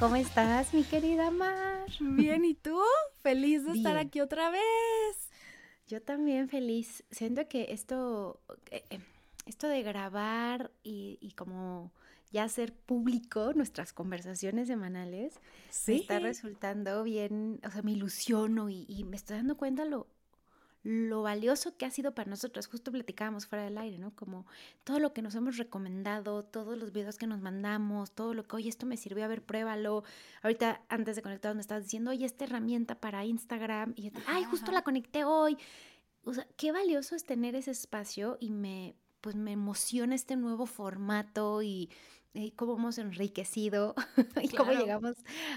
¿cómo estás, mi querida Mar? Bien, ¿y tú? Feliz de estar aquí otra vez. Yo también feliz. Siento que esto, eh, eh, esto de grabar y, como ya hacer público nuestras conversaciones semanales, ¿Sí? está resultando bien, o sea, me ilusiono y, y me estoy dando cuenta lo, lo valioso que ha sido para nosotros. Justo platicábamos fuera del aire, ¿no? Como todo lo que nos hemos recomendado, todos los videos que nos mandamos, todo lo que, oye, esto me sirvió, a ver, pruébalo. Ahorita, antes de conectar, me estabas diciendo, oye, esta herramienta para Instagram. Y yo, ay, justo la conecté hoy. O sea, qué valioso es tener ese espacio y me, pues me emociona este nuevo formato y, cómo hemos enriquecido y cómo llegamos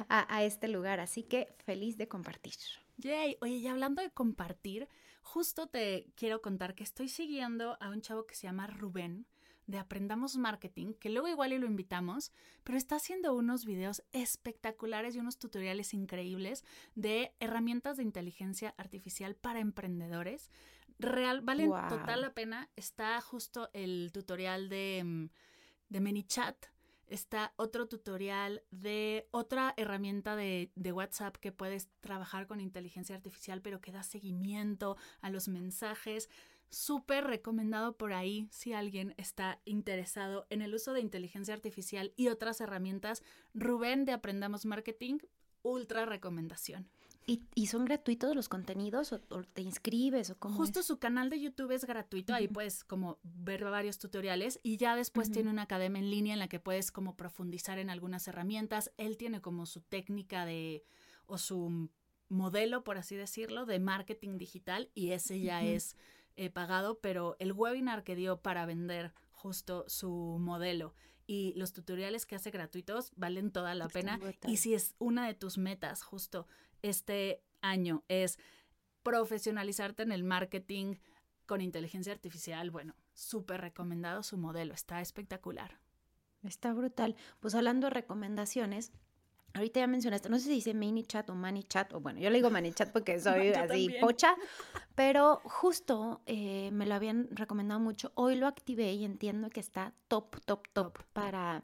a, a este lugar. Así que feliz de compartir. Yay, oye, y hablando de compartir, justo te quiero contar que estoy siguiendo a un chavo que se llama Rubén de Aprendamos Marketing, que luego igual y lo invitamos, pero está haciendo unos videos espectaculares y unos tutoriales increíbles de herramientas de inteligencia artificial para emprendedores. Real, valen total la pena. Está justo el tutorial de, mm, de ManyChat, está otro tutorial de otra herramienta de, WhatsApp que puedes trabajar con inteligencia artificial, pero que da seguimiento a los mensajes. Súper recomendado por ahí si alguien está interesado en el uso de inteligencia artificial y otras herramientas. Rubén de Aprendamos Marketing, ultra recomendación. ¿Y, son gratuitos los contenidos o, te inscribes o cómo Justo su canal de YouTube es gratuito, ahí puedes como ver varios tutoriales y ya después tiene una academia en línea en la que puedes como profundizar en algunas herramientas. Él tiene como su técnica de o su modelo, por así decirlo, de marketing digital y ese ya es eh, pagado, pero el webinar que dio para vender justo su modelo y los tutoriales que hace gratuitos valen toda la pena. Y si es una de tus metas justo este año es profesionalizarte en el marketing con inteligencia artificial, bueno, súper recomendado su modelo, está espectacular. Está brutal. Pues hablando de recomendaciones, ahorita ya mencionaste, no sé si dice mini chat o mani chat, o bueno, yo le digo mani chat porque soy así pocha, pero justo eh, me lo habían recomendado mucho. Hoy lo activé y entiendo que está top, top, top, para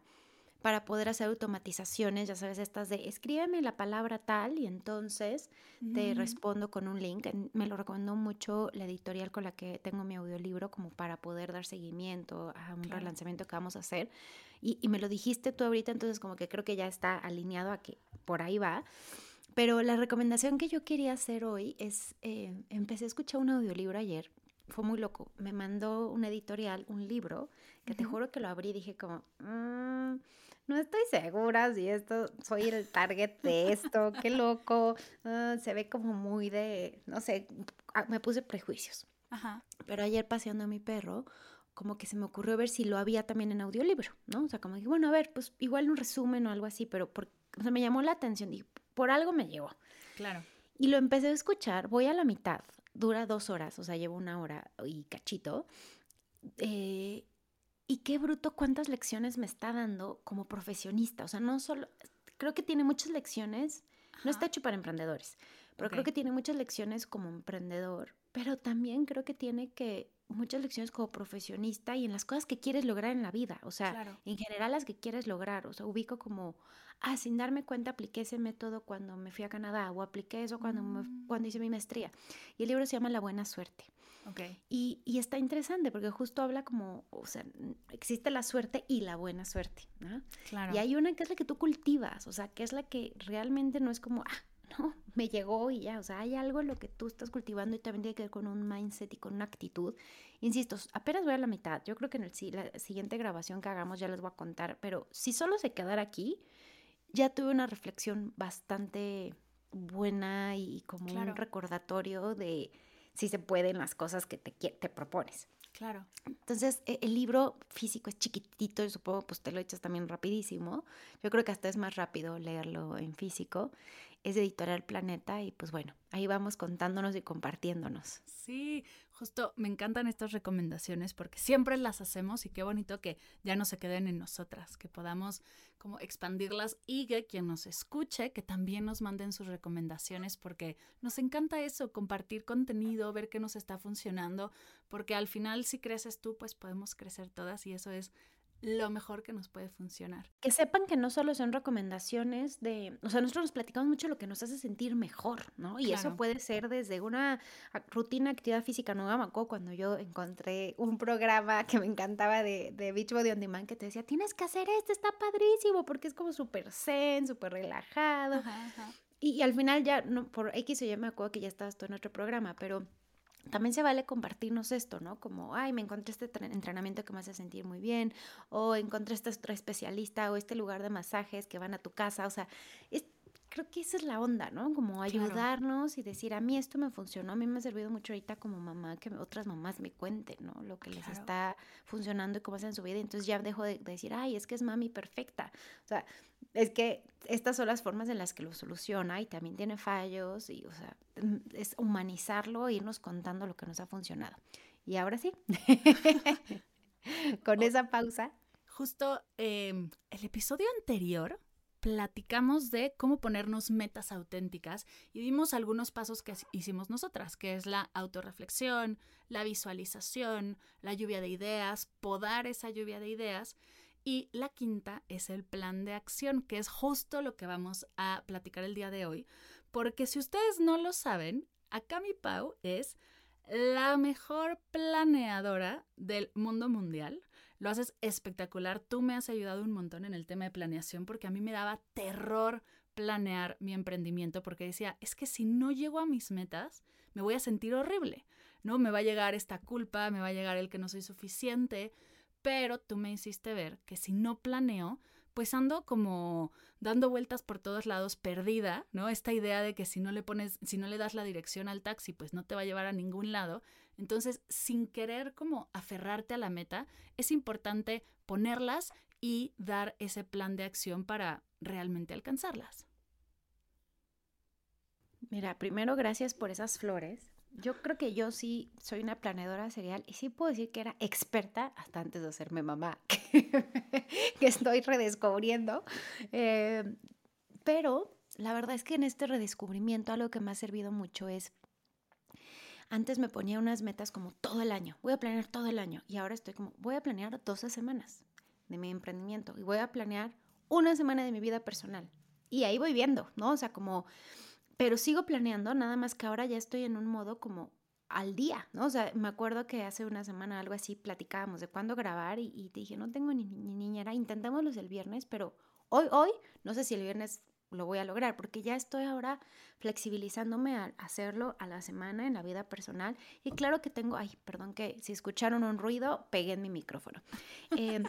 para poder hacer automatizaciones, ya sabes, estas de escríbeme la palabra tal y entonces te respondo con un link. Me lo recomendó mucho la editorial con la que tengo mi audiolibro como para poder dar seguimiento a un relanzamiento que vamos a hacer. Y, me lo dijiste tú ahorita, entonces como que creo que ya está alineado a que por ahí va. Pero la recomendación que yo quería hacer hoy es, eh, empecé a escuchar un audiolibro ayer, fue muy loco. Me mandó una editorial, un libro, que te juro que lo abrí y dije como, mm, no estoy segura si esto, soy el target de esto, qué loco. Ah, se ve como muy de, no sé, ah, me puse prejuicios. Ajá. Pero ayer paseando a mi perro, como que se me ocurrió ver si lo había también en audiolibro, ¿no? O sea, como dije, bueno, a ver, pues igual un resumen o algo así, pero por, o sea, me llamó la atención, dije, por algo me llegó. Claro. Y lo empecé a escuchar, voy a la mitad, dura dos horas, o sea, llevo una hora y cachito. Eh, y qué bruto cuántas lecciones me está dando como profesionista. O sea, no solo, creo que tiene muchas lecciones, no está hecho para emprendedores, pero creo que tiene muchas lecciones como emprendedor, pero también creo que tiene que muchas lecciones como profesionista y en las cosas que quieres lograr en la vida, o sea, en general las que quieres lograr, o sea, ubico como, ah, sin darme cuenta apliqué ese método cuando me fui a Canadá o apliqué eso cuando, mm. cuando hice mi maestría. Y el libro se llama La Buena Suerte. Okay. Y, y, está interesante porque justo habla como, o sea, existe la suerte y la buena suerte, ¿no? Claro. Y hay una que es la que tú cultivas, o sea, que es la que realmente no es como, ah, no, me llegó y ya, o sea, hay algo en lo que tú estás cultivando y también tiene que ver con un mindset y con una actitud. Insisto, apenas voy a la mitad, yo creo que en el, la siguiente grabación que hagamos ya les voy a contar, pero si solo se quedara aquí, ya tuve una reflexión bastante buena y como un recordatorio de si se pueden las cosas que te, te propones. Claro. Entonces, e, el libro físico es chiquitito y supongo pues te lo echas también rapidísimo. Yo creo que hasta es más rápido leerlo en físico. Es Editorial Planeta y pues bueno, ahí vamos contándonos y compartiéndonos. Sí, justo me encantan estas recomendaciones porque siempre las hacemos y qué bonito que ya no se queden en nosotras, que podamos como expandirlas y que quien nos escuche, que también nos manden sus recomendaciones porque nos encanta eso, compartir contenido, ver qué nos está funcionando, porque al final si creces tú, pues podemos crecer todas y eso es lo mejor que nos puede funcionar. Que sepan que no solo son recomendaciones de, o sea, nosotros nos platicamos mucho lo que nos hace sentir mejor, ¿no? Y eso puede ser desde una rutina actividad física nueva. Me acuerdo cuando yo encontré un programa que me encantaba de, de Beachbody On Demand que te decía, tienes que hacer esto, está padrísimo, porque es como súper zen, súper relajado. Y, y, al final ya, no, por X o Y me acuerdo que ya estabas tú en otro programa, pero también se vale compartirnos esto, ¿no? Como, ay, me encontré este entrenamiento que me hace sentir muy bien, o encontré este otro especialista, o este lugar de masajes que van a tu casa, o sea, creo que esa es la onda, ¿no? Como ayudarnos y decir, a mí esto me funcionó, a mí me ha servido mucho ahorita como mamá, que otras mamás me cuenten, ¿no? Lo que les está funcionando y cómo hacen su vida, entonces ya dejo de, de decir, ay, es que es mami perfecta, o sea, es que estas son las formas en las que lo soluciona y también tiene fallos y, o sea, mm, es humanizarlo e irnos contando lo que nos ha funcionado. Y ahora sí, con esa pausa. Justo em, el episodio anterior platicamos de cómo ponernos metas auténticas y vimos algunos pasos que hicimos nosotras, que es la autorreflexión, la visualización, la lluvia de ideas, podar esa lluvia de ideas y la quinta es el plan de acción, que es justo lo que vamos a platicar el día de hoy. Porque si ustedes no lo saben, Akami Pau es la mejor planeadora del mundo mundial. Lo haces espectacular. Tú me has ayudado un montón en el tema de planeación porque a mí me daba terror planear mi emprendimiento porque decía, es que si no llego a mis metas, me voy a sentir horrible, ¿no? Me va a llegar esta culpa, me va a llegar el que no soy suficiente, pero tú me hiciste ver que si no planeo, pues ando como dando vueltas por todos lados perdida, ¿no? Esta idea de que si no le pones, si no le das la dirección al taxi, pues no te va a llevar a ningún lado. Entonces, sin querer como aferrarte a la meta, es importante ponerlas y dar ese plan de acción para realmente alcanzarlas. Mira, primero gracias por esas flores yo creo que yo sí soy una planeadora serial y sí puedo decir que era experta hasta antes de hacerme mamá, que, estoy redescubriendo. Eh, pero la verdad es que en este redescubrimiento algo que me ha servido mucho es, antes me ponía unas metas como todo el año, voy a planear todo el año y ahora estoy como, voy a planear 12 semanas de mi emprendimiento y voy a planear una semana de mi vida personal. Y ahí voy viendo, ¿no? O sea, como pero sigo planeando, nada más que ahora ya estoy en un modo como al día, ¿no? O sea, me acuerdo que hace una semana algo así platicábamos de cuándo grabar y, te dije, no tengo ni, ni niñera, intentémoslo el viernes, pero hoy, hoy, no sé si el viernes lo voy a lograr, porque ya estoy ahora flexibilizándome a hacerlo a la semana en la vida personal. Y claro que tengo, ay, perdón que si escucharon un ruido, pegué en mi micrófono. Eh,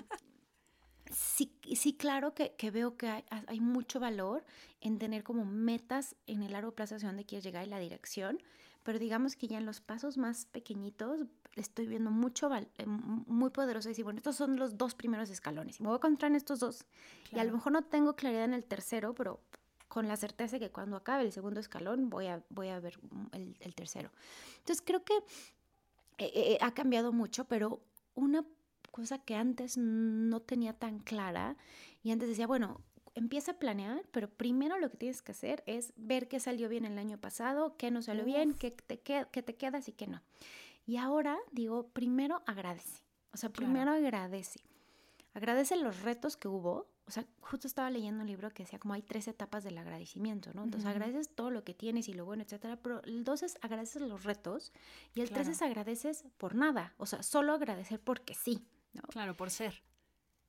sí, sí claro que, veo que hay, mucho valor en tener como metas en el largo plazo hacia dónde quieres llegar y la dirección, pero digamos que ya en los pasos más pequeñitos estoy viendo mucho, eh, muy poderoso decir, bueno, estos son los dos primeros escalones y me voy a encontrar en estos dos. Y a lo mejor no tengo claridad en el tercero, pero con la certeza de que cuando acabe el segundo escalón voy a, voy a ver el, tercero. Entonces creo que eh, eh, ha cambiado mucho, pero una cosa que antes no tenía tan clara y antes decía, bueno, empieza a planear, pero primero lo que tienes que hacer es ver qué salió bien el año pasado, qué no salió bien, qué te, qué, te quedas y qué no. Y ahora digo, primero agradece, o sea, primero agradece. Agradece los retos que hubo. O sea, justo estaba leyendo un libro que decía como hay tres etapas del agradecimiento, ¿no? Entonces agradeces todo lo que tienes y lo bueno, etcétera, pero el dos es agradeces los retos y el tres es agradeces por nada, o sea, solo agradecer porque sí. Claro, por ser.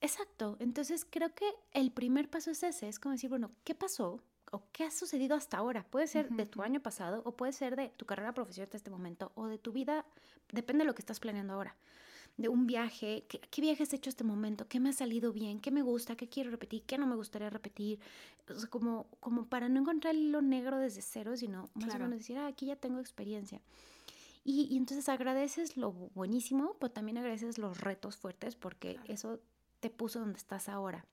Exacto. Entonces creo que el primer paso es ese, es como decir, bueno, ¿qué pasó? ¿O qué ha sucedido hasta ahora? Puede ser de tu año pasado o puede ser de tu carrera profesional hasta este momento o de tu vida, depende de lo que estás planeando ahora. De un viaje, ¿qué, qué viaje has hecho este momento? ¿Qué me ha salido bien? ¿Qué me gusta? ¿Qué quiero repetir? ¿Qué no me gustaría repetir? como, como para no encontrar el hilo negro desde cero, sino más o menos decir, ah, aquí ya tengo experiencia. Y, entonces agradeces lo buenísimo, pero también agradeces los retos fuertes porque eso te puso donde estás ahora.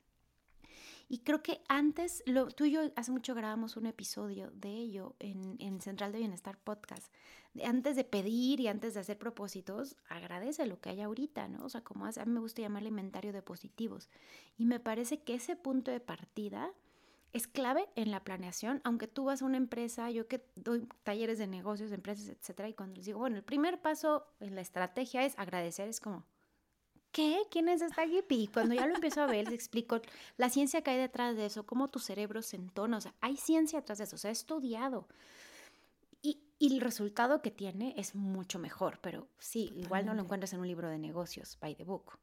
Y creo que antes, lo, tú y yo hace mucho grabamos un episodio de ello en, en Central de Bienestar Podcast. antes de pedir y antes de hacer propósitos, agradece lo que hay ahorita, ¿no? O sea, como a mí me gusta llamarle inventario de positivos. Y me parece que ese punto de partida es clave en la planeación, aunque tú vas a una empresa, yo que doy talleres de negocios, de empresas, etcétera, y cuando les digo, bueno, el primer paso en la estrategia es agradecer, es como, ¿qué? ¿Quién es esta hippie? Y cuando ya lo empiezo a ver, les explico la ciencia que hay detrás de eso, cómo tu cerebro se entona, o sea, hay ciencia detrás de eso, se ha estudiado. Y, y, el resultado que tiene es mucho mejor, pero sí, igual no lo encuentras en un libro de negocios, by the book.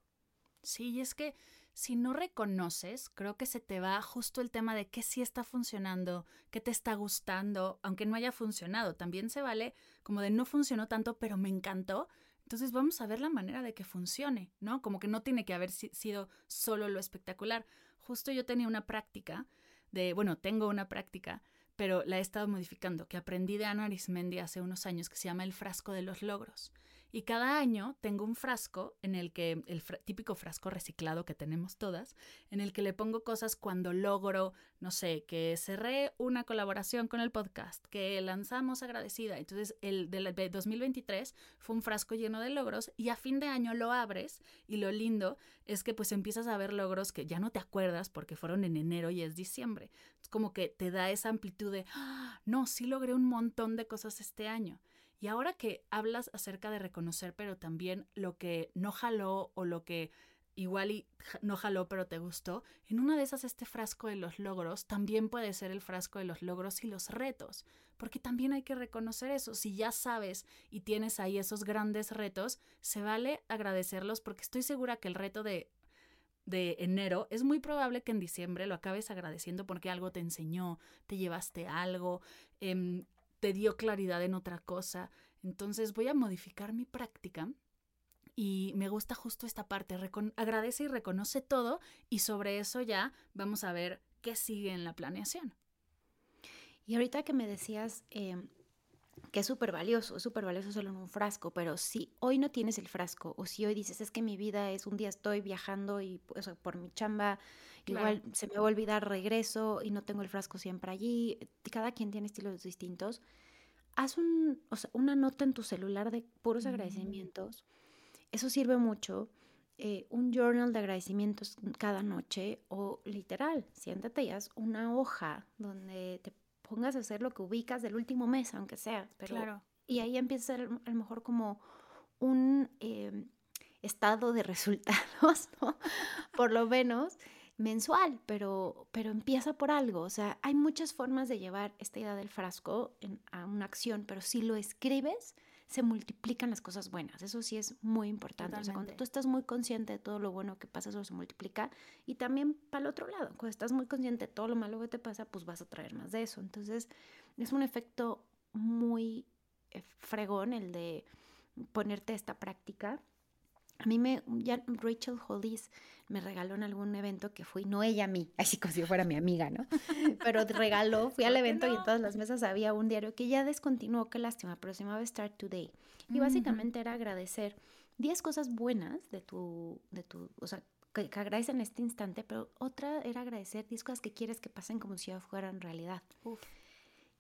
Sí, y es que si no reconoces, creo que se te va justo el tema de qué sí está funcionando, qué te está gustando, aunque no haya funcionado. También se vale como de no funcionó tanto, pero me encantó. Entonces vamos a ver la manera de que funcione, ¿no? Como que no tiene que haber sido solo lo espectacular. Justo yo tenía una práctica de, bueno, tengo una práctica, pero la he estado modificando, que aprendí de Ana Arismendi hace unos años, que se llama el frasco de los logros. Y cada año tengo un frasco en el que, el típico frasco reciclado que tenemos todas, en el que le pongo cosas cuando logro, no sé, que cerré una colaboración con el podcast, que lanzamos agradecida. Entonces, el del 2023 fue un frasco lleno de logros y a fin de año lo abres y lo lindo es que pues empiezas a ver logros que ya no te acuerdas porque fueron en enero y es diciembre. Como que te da esa amplitud de, ¡Ah! no, sí logré un montón de cosas este año. Y ahora que hablas acerca de reconocer, pero también lo que no jaló o lo que igual no jaló, pero te gustó, en una de esas este frasco de los logros también puede ser el frasco de los logros y los retos, porque también hay que reconocer eso. Si ya sabes y tienes ahí esos grandes retos, se vale agradecerlos porque estoy segura que el reto de de enero, es muy probable que en diciembre lo acabes agradeciendo porque algo te enseñó, te llevaste algo, eh, te dio claridad en otra cosa. Entonces voy a modificar mi práctica y me gusta justo esta parte, agradece y reconoce todo y sobre eso ya vamos a ver qué sigue en la planeación. Y ahorita que me decías em, que es súper valioso, es súper valioso solo en un frasco, pero si hoy no tienes el frasco o si hoy dices es que mi vida es un día estoy viajando y pues, por mi chamba igual se me va a olvidar regreso y no tengo el frasco siempre allí, cada quien tiene estilos distintos, haz un, una nota en tu celular de puros mm. agradecimientos, eso sirve mucho. Eh, un journal de agradecimientos cada noche o literal, siéntate y haz una hoja donde te pongas a hacer lo que ubicas del último mes, aunque sea. Pero, claro. Y ahí empieza a, a lo mejor como un em, estado de resultados, ¿no? Por lo menos mensual, pero, pero empieza por algo. O sea, hay muchas formas de llevar esta idea del frasco a una acción, pero si lo escribes, se multiplican las cosas buenas. Eso sí es muy importante. O sea, cuando tú estás muy consciente de todo lo bueno que pasa, eso se multiplica. Y también para el otro lado, cuando estás muy consciente de todo lo malo que te pasa, pues vas a traer más de eso. Entonces, es un efecto muy eh, fregón el de ponerte esta práctica. A mí me, ya Rachel Hollis me regaló en algún evento que fui, no ella a mí, así como si fuera mi amiga, ¿no? Pero regaló, fui al evento y en todas las mesas había un diario que ya descontinuó, qué lástima, pero se llamaba Start Today. Y básicamente era agradecer 10 cosas buenas de tu, de tu, o sea, que, que en este instante, pero otra era agradecer 10 cosas que quieres que pasen como si ya fueran realidad.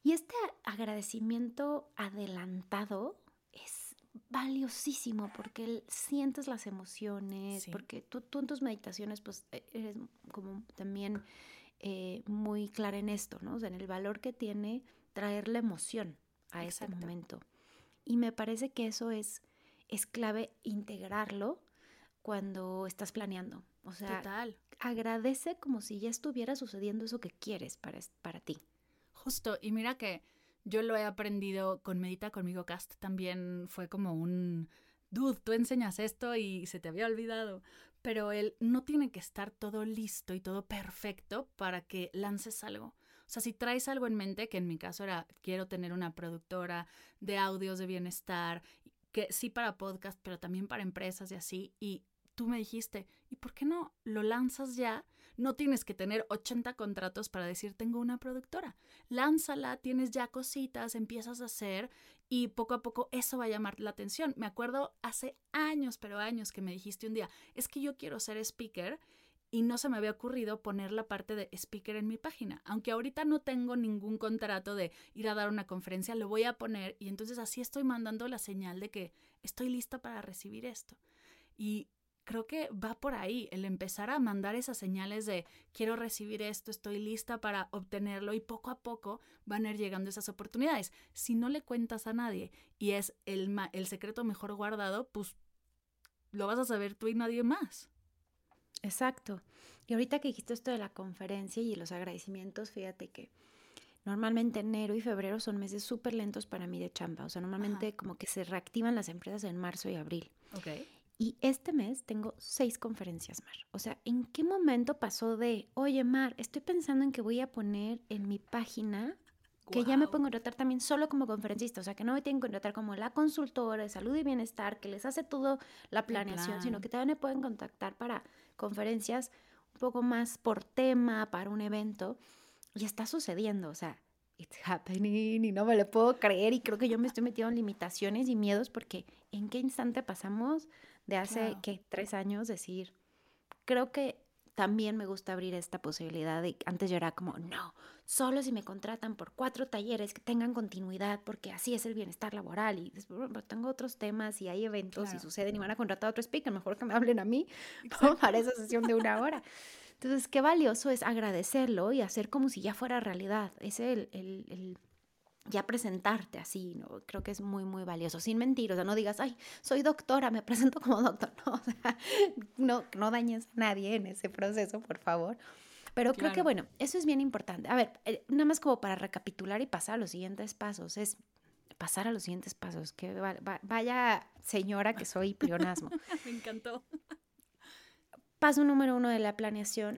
Y este agradecimiento adelantado valiosísimo porque sientes las emociones, porque tú, tú, en tus meditaciones pues e, eres como también eh, muy clara en esto, ¿no? O sea, en el valor que tiene traer la emoción a ese momento. Y me parece que eso es, es clave integrarlo cuando estás planeando. O sea, agradece como si ya estuviera sucediendo eso que quieres para, para ti. Justo, y mira que yo lo he aprendido con Medita conmigo Cast, también fue como un, dude, tú enseñas esto y se te había olvidado, pero él no tiene que estar todo listo y todo perfecto para que lances algo. O sea, si traes algo en mente, que en mi caso era, quiero tener una productora de audios de bienestar, que sí para podcast, pero también para empresas y así, y tú me dijiste, ¿y por qué no lo lanzas ya? No tienes que tener 80 contratos para decir tengo una productora. Lánzala, tienes ya cositas, empiezas a hacer y poco a poco eso va a llamar la atención. Me acuerdo hace años, pero años que me dijiste un día, es que yo quiero ser speaker y no se me había ocurrido poner la parte de speaker en mi página. Aunque ahorita no tengo ningún contrato de ir a dar una conferencia, lo voy a poner y entonces así estoy mandando la señal de que estoy lista para recibir esto. Y creo que va por ahí, el empezar a mandar esas señales de quiero recibir esto, estoy lista para obtenerlo y poco a poco van a ir llegando esas oportunidades. Si no le cuentas a nadie y es el, el secreto mejor guardado, pues lo vas a saber tú y nadie más. Exacto. Y ahorita que dijiste esto de la conferencia y los agradecimientos, fíjate que normalmente enero y febrero son meses súper lentos para mí de chamba. O sea, normalmente como que se reactivan las empresas en marzo y abril. Ok. Y este mes tengo seis conferencias, Mar. O sea, ¿en qué momento pasó de, oye, Mar, estoy pensando en que voy a poner en mi página que ya me puedo contratar también solo como conferencista, o sea, que no me tienen que contratar como la consultora de salud y bienestar, que les hace todo la planeación, sino que también me pueden contactar para conferencias un poco más por tema, para un evento. Y está sucediendo, o sea, it's happening y no me lo puedo creer y creo que yo me estoy metiendo en limitaciones y miedos porque en qué instante pasamos de hace, que Tres años decir, creo que también me gusta abrir esta posibilidad de, antes yo era como, no, solo si me contratan por cuatro talleres que tengan continuidad, porque así es el bienestar laboral y tengo otros temas y hay eventos y suceden y van a contratar a otro speaker, mejor que me hablen a mí para esa sesión de una hora. Entonces, qué valioso es agradecerlo y hacer como si ya fuera realidad. Es el, el, el ya presentarte así, ¿no? Creo que es muy, muy valioso, sin mentir, o sea, no digas, ay, soy doctora, me presento como doctor, no, o sea, no, no dañes a nadie en ese proceso, por favor. Pero creo que, bueno, eso es bien importante. A ver, eh, nada más como para recapitular y pasar a los siguientes pasos, es pasar a los siguientes pasos, que vaya señora que soy plionasmo. me encantó. Paso número uno de la planeación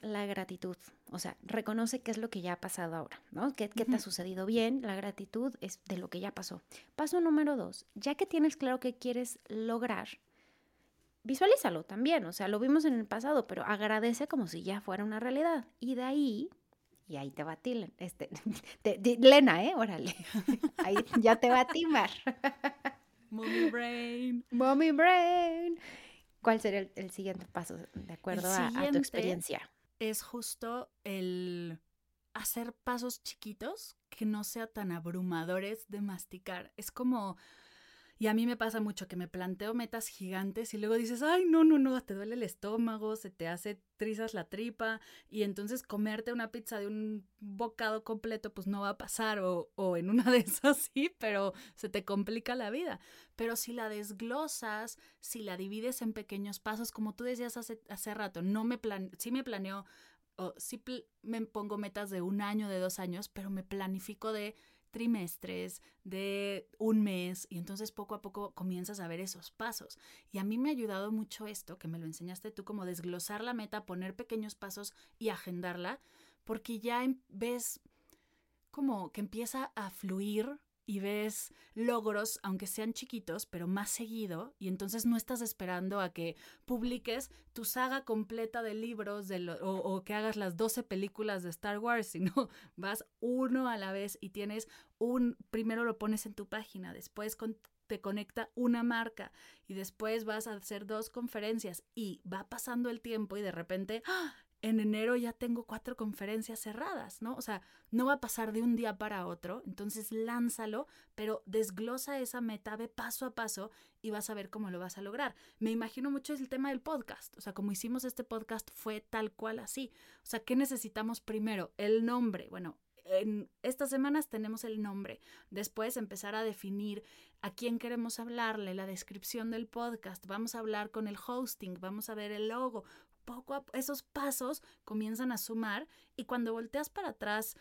La gratitud, o sea, reconoce qué es lo que ya ha pasado ahora, ¿no? ¿Qué, qué te ha sucedido bien? La gratitud es de lo que ya pasó. Paso número dos, ya que tienes claro qué quieres lograr, visualízalo también, o sea, lo vimos en el pasado, pero agradece como si ya fuera una realidad. Y de ahí, y ahí te va a ti, este, Lena, ¿eh? Órale, ahí ya te va a timar. Mommy brain. Mommy brain. ¿Cuál sería el, siguiente paso de acuerdo a, tu experiencia? Es justo el hacer pasos chiquitos que no sean tan abrumadores de masticar. Es como y a mí me pasa mucho que me planteo metas gigantes y luego dices, ay, no, no, no, te duele el estómago, se te hace trizas la tripa y entonces comerte una pizza de un bocado completo pues no va a pasar o, o en una de esas sí, pero se te complica la vida. Pero si la desglosas, si la divides en pequeños pasos, como tú decías hace, hace rato, no me plan sí me planeo o sí me pongo metas de un año, de dos años, pero me planifico de trimestres, de un mes, y entonces poco a poco comienzas a ver esos pasos. Y a mí me ha ayudado mucho esto, que me lo enseñaste tú, como desglosar la meta, poner pequeños pasos y agendarla, porque ya em, ves como que empieza a fluir y ves logros, aunque sean chiquitos, pero más seguido, y entonces no estás esperando a que publiques tu saga completa de libros o, que hagas las 12 películas de Star Wars, sino vas uno a la vez y tienes un, primero lo pones en tu página, después te conecta una marca y después vas a hacer dos conferencias y va pasando el tiempo y de repente ¡ah! En enero ya tengo cuatro conferencias cerradas, ¿no? O sea, no va a pasar de un día para otro, entonces lánzalo, pero desglosa esa meta, ve paso a paso y vas a ver cómo lo vas a lograr. Me imagino mucho el tema del podcast, o sea, como hicimos este podcast fue tal cual así. O sea, ¿qué necesitamos primero? El nombre. Bueno, en estas semanas tenemos el nombre. Después empezar a definir a quién queremos hablarle, la descripción del podcast. Vamos a hablar con el hosting, vamos a ver el logo poco a esos pasos comienzan a sumar y cuando volteas para atrás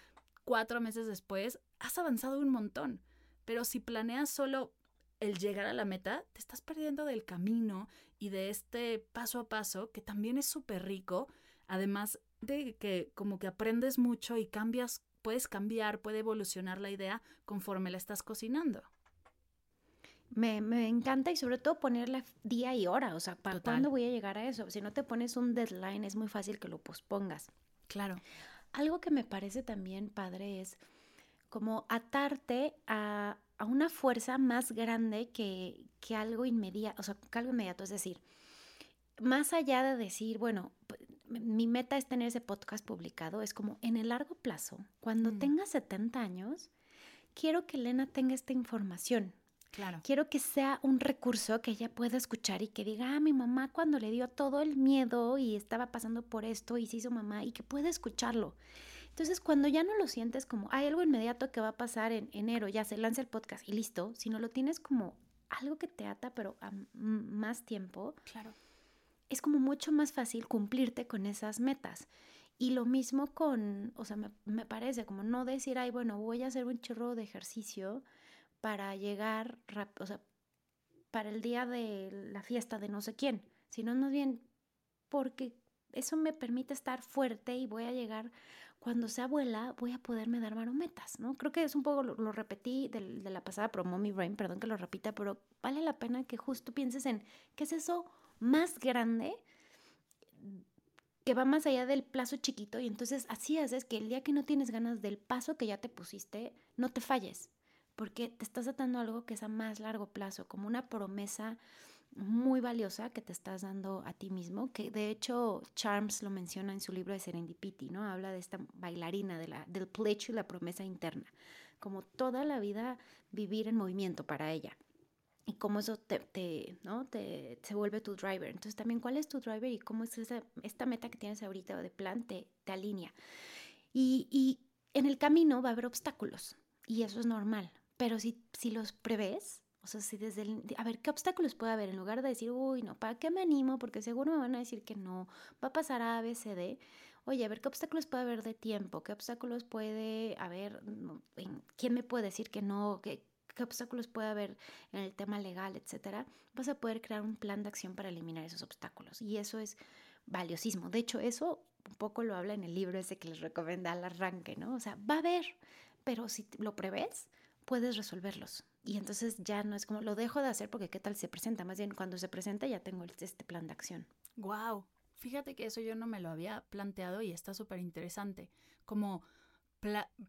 cuatro meses después, has avanzado un montón. Pero si planeas solo el llegar a la meta, te estás perdiendo del camino y de este paso a paso que también es súper rico, además de que como que aprendes mucho y cambias, puedes cambiar, puede evolucionar la idea conforme la estás cocinando. Me, me, encanta y sobre todo ponerle día y hora, o sea, ¿para cuándo voy a llegar a eso? Si no te pones un deadline es muy fácil que lo pospongas. Claro. Algo que me parece también padre es como atarte a a una fuerza más grande que, que algo inmediato, o sea, que algo inmediato, es decir, más allá de decir, bueno, mi meta es tener ese podcast publicado, es como en el largo plazo, cuando mm. tenga 70 años, quiero que Elena tenga esta información. Claro. Quiero que sea un recurso que ella pueda escuchar y que diga, ah, mi mamá cuando le dio todo el miedo y estaba pasando por esto y se hizo mamá y que pueda escucharlo. Entonces, cuando ya no lo sientes como, hay algo inmediato que va a pasar en enero, ya se lanza el podcast y listo, sino lo tienes como algo que te ata, pero a más tiempo. Claro es como mucho más fácil cumplirte con esas metas. Y lo mismo con, o sea, me, parece como no decir, ay, bueno, voy a hacer un chorro de ejercicio para llegar, o sea, para el día de la fiesta de no sé quién, sino más bien porque eso me permite estar fuerte y voy a llegar, cuando sea abuela, voy a poderme dar marometas, ¿no? Creo que es un poco, lo, repetí de, de, la pasada pero Mommy Brain, perdón que lo repita, pero vale la pena que justo pienses en, ¿qué es eso? más grande que va más allá del plazo chiquito y entonces así haces que el día que no tienes ganas del paso que ya te pusiste, no te falles, porque te estás atando algo que es a más largo plazo, como una promesa muy valiosa que te estás dando a ti mismo, que de hecho Charms lo menciona en su libro de Serendipity, ¿no? Habla de esta bailarina, de la, del pledge y la promesa interna, como toda la vida vivir en movimiento para ella y cómo eso te, ¿no? te, se vuelve tu driver. Entonces también cuál es tu driver y cómo es esa, esta meta que tienes ahorita de plan te, te alinea. Y, y, en el camino va a haber obstáculos y eso es normal, pero si, si los prevés, o sea, si desde el, a ver, ¿qué obstáculos puede haber? En lugar de decir, uy, no, ¿para qué me animo? Porque seguro me van a decir que no, va a pasar a, B, C, D. Oye, a ver, ¿qué obstáculos puede haber de tiempo? ¿Qué obstáculos puede haber? ¿Quién me puede decir que no? ¿Qué, qué obstáculos puede haber en el tema legal, etcétera, vas a poder crear un plan de acción para eliminar esos obstáculos. Y eso es valiosísimo. De hecho, eso un poco lo habla en el libro ese que les recomienda al arranque, ¿no? O sea, va a haber, pero si lo prevés, puedes resolverlos. Y entonces ya no es como lo dejo de hacer porque qué tal se presenta. Más bien cuando se presenta ya tengo este plan de acción. Wow. Fíjate que eso yo no me lo había planteado y está súper interesante. Como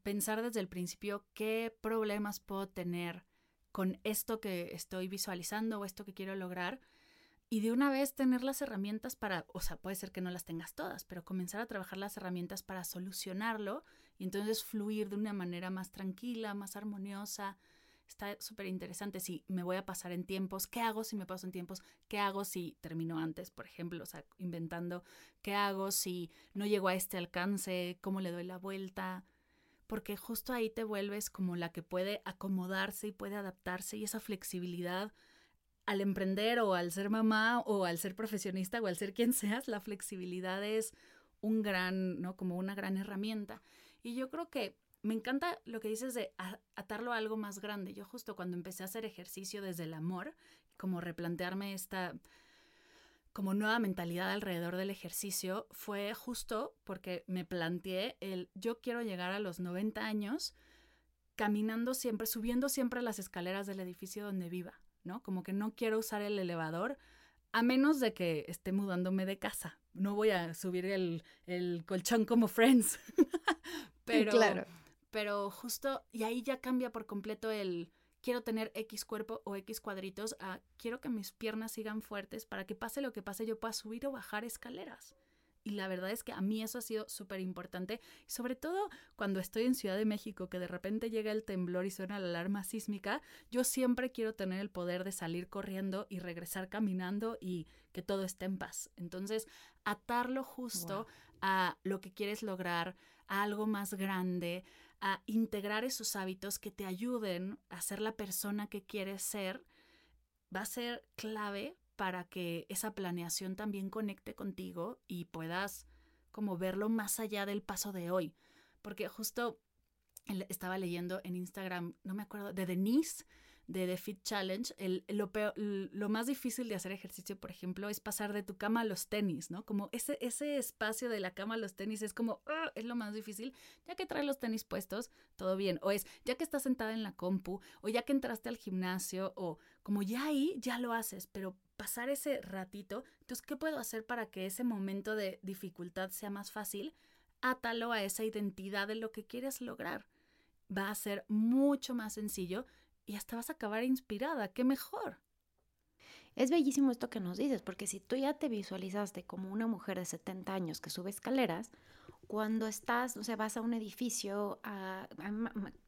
pensar desde el principio qué problemas puedo tener con esto que estoy visualizando o esto que quiero lograr y de una vez tener las herramientas para, o sea, puede ser que no las tengas todas, pero comenzar a trabajar las herramientas para solucionarlo y entonces fluir de una manera más tranquila, más armoniosa. Está súper interesante si me voy a pasar en tiempos, ¿qué hago si me paso en tiempos? ¿Qué hago si termino antes, por ejemplo? O sea, inventando, ¿qué hago si no llego a este alcance? ¿Cómo le doy la vuelta? porque justo ahí te vuelves como la que puede acomodarse y puede adaptarse y esa flexibilidad al emprender o al ser mamá o al ser profesionista o al ser quien seas, la flexibilidad es un gran, ¿no? Como una gran herramienta. Y yo creo que me encanta lo que dices de atarlo a algo más grande. Yo justo cuando empecé a hacer ejercicio desde el amor, como replantearme esta como nueva mentalidad alrededor del ejercicio fue justo porque me planteé el yo quiero llegar a los 90 años caminando siempre, subiendo siempre las escaleras del edificio donde viva, ¿no? Como que no quiero usar el elevador a menos de que esté mudándome de casa. No voy a subir el, el colchón como Friends. pero, claro. pero justo, y ahí ya cambia por completo el quiero tener X cuerpo o X cuadritos a quiero que mis piernas sigan fuertes para que pase lo que pase yo pueda subir o bajar escaleras. Y la verdad es que a mí eso ha sido súper importante, sobre todo cuando estoy en Ciudad de México, que de repente llega el temblor y suena la alarma sísmica, yo siempre quiero tener el poder de salir corriendo y regresar caminando y que todo esté en paz. Entonces, atarlo justo a lo que quieres lograr, a algo más grande, a integrar esos hábitos que te ayuden a ser la persona que quieres ser, va a ser clave para que esa planeación también conecte contigo y puedas como verlo más allá del paso de hoy. Porque justo estaba leyendo en Instagram, no me acuerdo, de Denise, de The Fit Challenge, el, lo, lo, más difícil de hacer ejercicio, por ejemplo, es pasar de tu cama a los tenis, ¿no? Como ese, ese espacio de la cama a los tenis es como, es lo más difícil. Ya que traes los tenis puestos, todo bien. O es, ya que estás sentada en la compu, o ya que entraste al gimnasio, o como ya ahí, ya lo haces, pero pasar ese ratito, entonces, ¿qué puedo hacer para que ese momento de dificultad sea más fácil? Átalo a esa identidad de lo que quieres lograr. Va a ser mucho más sencillo y hasta vas a acabar inspirada. ¡Qué mejor! Es bellísimo esto que nos dices, porque si tú ya te visualizaste como una mujer de 70 años que sube escaleras, cuando estás, o sea, vas a un edificio, a,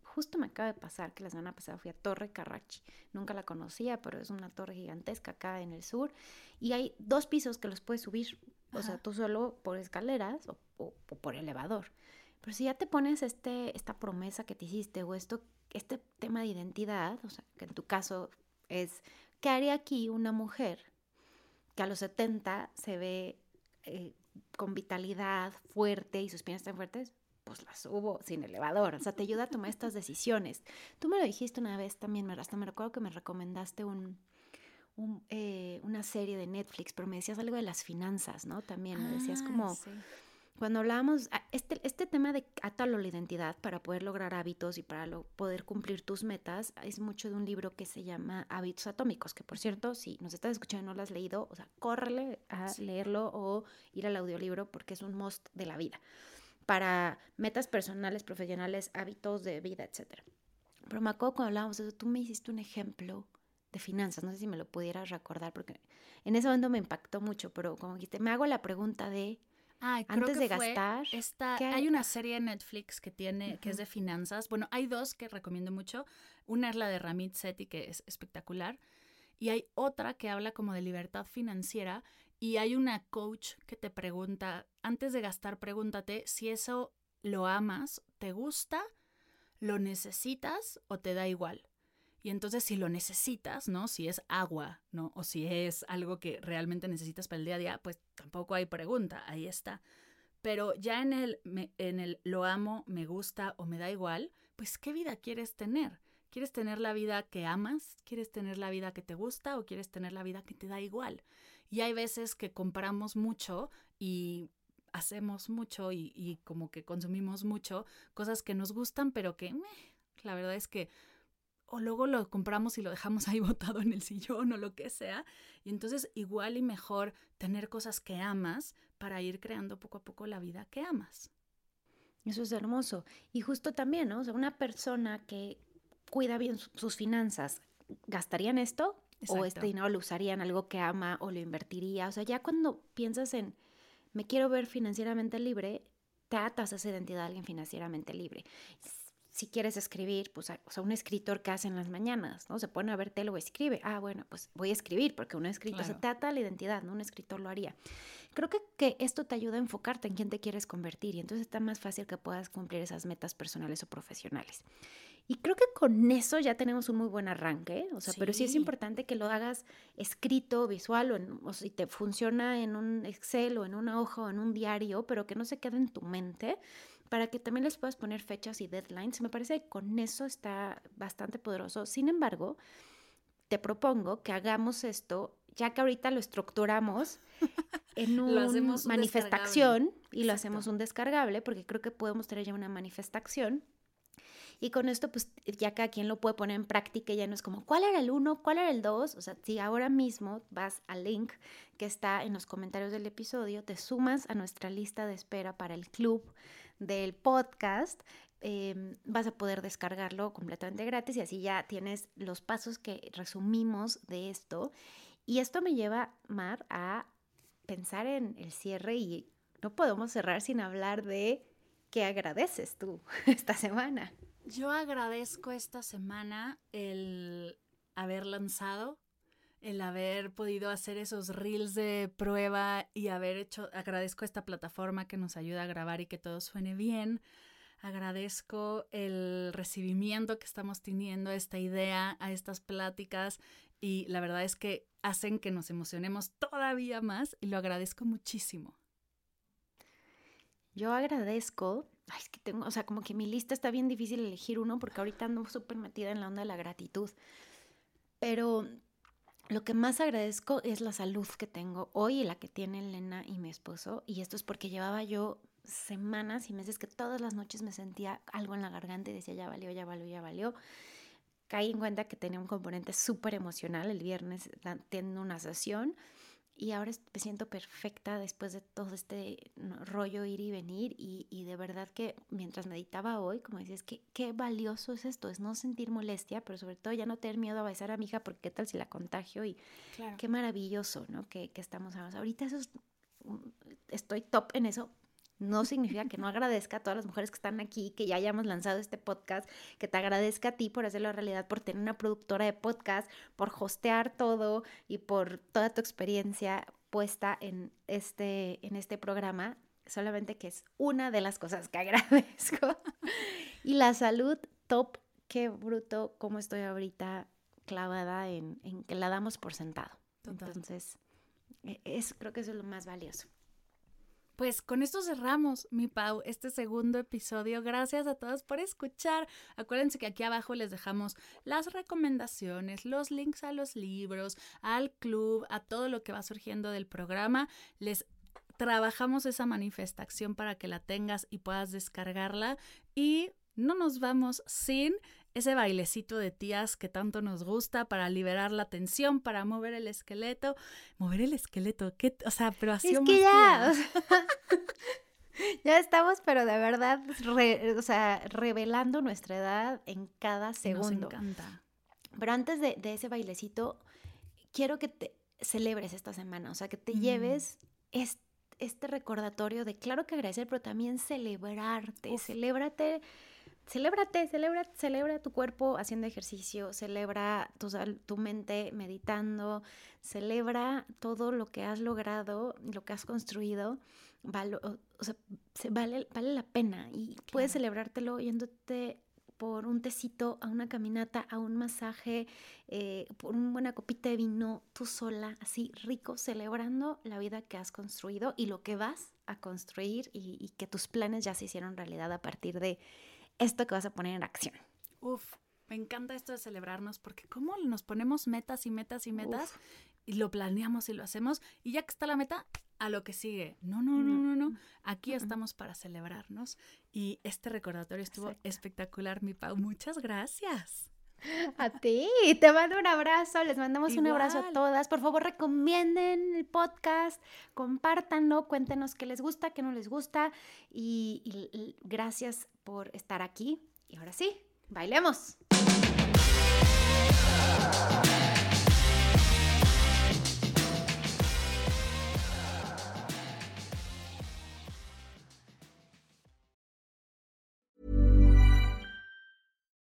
justo me acaba de pasar que la semana pasada fui a Torre Carrachi, nunca la conocía, pero es una torre gigantesca acá en el sur, y hay dos pisos que los puedes subir, o sea, tú solo por escaleras o, por elevador. Pero si ya te pones este, esta promesa que te hiciste o esto, este tema de identidad, o sea, que en tu caso es ¿Qué haría aquí una mujer que a los 70 se ve eh, con vitalidad, fuerte y sus piernas están fuertes? Pues la subo sin elevador. O sea, te ayuda a tomar estas decisiones. Tú me lo dijiste una vez también, hasta me recuerdo que me recomendaste un, eh, una serie de Netflix, pero me decías algo de las finanzas, ¿no? También me decías como... Ah, cuando hablábamos, ah, este, este tema de atalo la identidad para poder lograr hábitos y para poder cumplir tus metas, es mucho de un libro que se llama Hábitos Atómicos, que por cierto, si nos estás escuchando y no lo has leído, o sea, córrele a leerlo o ir al audiolibro porque es un must de la vida para metas personales, profesionales, hábitos de vida, etc. Pero me acuerdo cuando hablábamos de eso, tú me hiciste un ejemplo de finanzas, no sé si me lo pudieras recordar porque en ese momento me impactó mucho, pero como dijiste, me hago la pregunta de antes de gastar. hay? una serie en Netflix que tiene, que es de finanzas. Bueno, hay dos que recomiendo mucho. Una es la de Ramit Sethi, que es espectacular. Y hay otra que habla como de libertad financiera. Y hay una coach que te pregunta, antes de gastar, pregúntate si eso lo amas, te gusta, lo necesitas o te da igual. Y entonces si lo necesitas, ¿no? Si es agua, ¿no? O si es algo que realmente necesitas para el día a día, pues tampoco hay pregunta, ahí está. Pero ya en el, en el lo amo, me gusta o me da igual, pues ¿qué vida quieres tener? ¿Quieres tener la vida que amas? ¿Quieres tener la vida que te gusta o quieres tener la vida que te da igual? Y hay veces que comparamos mucho y hacemos mucho y, como que consumimos mucho cosas que nos gustan, pero que la verdad es que o luego lo compramos y lo dejamos ahí botado en el sillón o lo que sea. Y entonces igual y mejor tener cosas que amas para ir creando poco a poco la vida que amas. Eso es hermoso. Y justo también, ¿no? O sea, una persona que cuida bien sus finanzas, ¿gastaría en esto? ¿O este dinero lo usaría en algo que ama o lo invertiría? O sea, ya cuando piensas en, me quiero ver financieramente libre, te atas a esa identidad de alguien financieramente libre si quieres escribir, pues, o sea, un escritor que hace en las mañanas, ¿no? Se pone a ver tele o escribe. Ah, bueno, pues voy a escribir porque un escritor se trata la identidad, ¿no? Un escritor lo haría. Creo que, que esto te ayuda a enfocarte en quién te quieres convertir y entonces está más fácil que puedas cumplir esas metas personales o profesionales. Y creo que con eso ya tenemos un muy buen arranque, o sea, pero sí es importante que lo hagas escrito, visual, o, o, si te funciona en un Excel o en una hoja o en un diario, pero que no se quede en tu mente, para que también les puedas poner fechas y deadlines. Me parece que con eso está bastante poderoso. Sin embargo, te propongo que hagamos esto, ya que ahorita lo estructuramos en una manifestación y lo hacemos un descargable, porque creo que podemos tener ya una manifestación. Y con esto, pues ya cada quien lo puede poner en práctica, ya no es como, ¿cuál era el uno? ¿Cuál era el dos? O sea, si ahora mismo vas al link que está en los comentarios del episodio, te sumas a nuestra lista de espera para el club del podcast, em, vas a poder descargarlo completamente gratis y así ya tienes los pasos que resumimos de esto. Y esto me lleva, Mar, a pensar en el cierre y no podemos cerrar sin hablar de qué agradeces tú esta semana. Yo agradezco esta semana el haber lanzado el haber podido hacer esos reels de prueba y haber hecho, agradezco esta plataforma que nos ayuda a grabar y que todo suene bien. Agradezco el recibimiento que estamos teniendo a esta idea, a estas pláticas y la verdad es que hacen que nos emocionemos todavía más y lo agradezco muchísimo. Yo agradezco, ay, es que tengo, o sea, como que mi lista está bien difícil elegir uno porque ahorita ando súper metida en la onda de la gratitud, pero lo que más agradezco es la salud que tengo hoy y la que tienen Elena y mi esposo. Y esto es porque llevaba yo semanas y meses que todas las noches me sentía algo en la garganta y decía, ya valió, ya valió, ya valió. Caí en cuenta que tenía un componente súper emocional. El viernes teniendo una sesión y ahora me siento perfecta después de todo este rollo ir y venir y, de verdad que mientras meditaba hoy, como dices, que qué valioso es esto, es no sentir molestia, pero sobre todo ya no tener miedo a besar a mi hija porque qué tal si la contagio y qué maravilloso, ¿no? Que, que estamos ahorita eso estoy top en eso, no significa que no agradezca a todas las mujeres que están aquí, que ya hayamos lanzado este podcast, que te agradezca a ti por hacerlo realidad, por tener una productora de podcast, por hostear todo y por toda tu experiencia puesta en este, en este programa. Solamente que es una de las cosas que agradezco. y la salud, top, qué bruto, cómo estoy ahorita clavada en, en que la damos por sentado. Entonces, e, es, creo que eso es lo más valioso. Pues con esto cerramos, mi Pau, este segundo episodio. Gracias a todos por escuchar. Acuérdense que aquí abajo les dejamos las recomendaciones, los links a los libros, al club, a todo lo que va surgiendo del programa. Les trabajamos esa manifestación para que la tengas y puedas descargarla. Y no nos vamos sin ese bailecito de tías que tanto nos gusta para liberar la tensión, para mover el esqueleto. Mover el esqueleto, ¿qué? O sea, pero así Es que ya, ya estamos, pero de verdad, o sea, revelando nuestra edad en cada segundo. Nos encanta. Pero antes de, ese bailecito, quiero que te celebres esta semana, o sea, que te mm. lleves este, este, recordatorio de, claro que agradecer, pero también celebrarte, celébrate celébrate, celebra, celebra tu cuerpo haciendo ejercicio, celebra tu, tu mente meditando, celebra todo lo que has logrado, lo que has construido, o sea, vale, vale la pena y puedes celebrártelo yéndote por un tecito, a una caminata, a un masaje, eh, por una buena copita de vino, tú sola, así rico, celebrando la vida que has construido y lo que vas a construir y que tus planes ya se hicieron realidad a partir de esto que vas a poner en acción. Uf, me encanta esto de celebrarnos porque como nos ponemos metas y metas y metas y lo planeamos y lo hacemos y ya que está la meta, a lo que sigue. No, no, no, no, no. Aquí estamos para celebrarnos y este recordatorio estuvo espectacular, mi Pau. Muchas gracias. A ti, te mando un abrazo, les mandamos un abrazo a todas. Por favor, recomienden el podcast, compártanlo, cuéntenos qué les gusta, qué no les gusta y gracias por estar aquí. Y ahora sí, bailemos.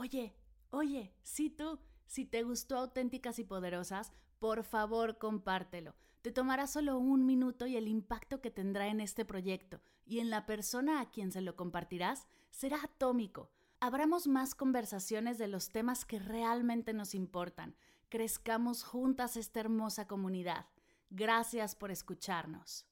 Oye, oye, si tú, si te gustó Auténticas y Poderosas, por favor compártelo. Te tomará solo un minuto y el impacto que tendrá en este proyecto y en la persona a quien se lo compartirás será atómico. Abramos más conversaciones de los temas que realmente nos importan. Crezcamos juntas esta hermosa comunidad. Gracias por escucharnos.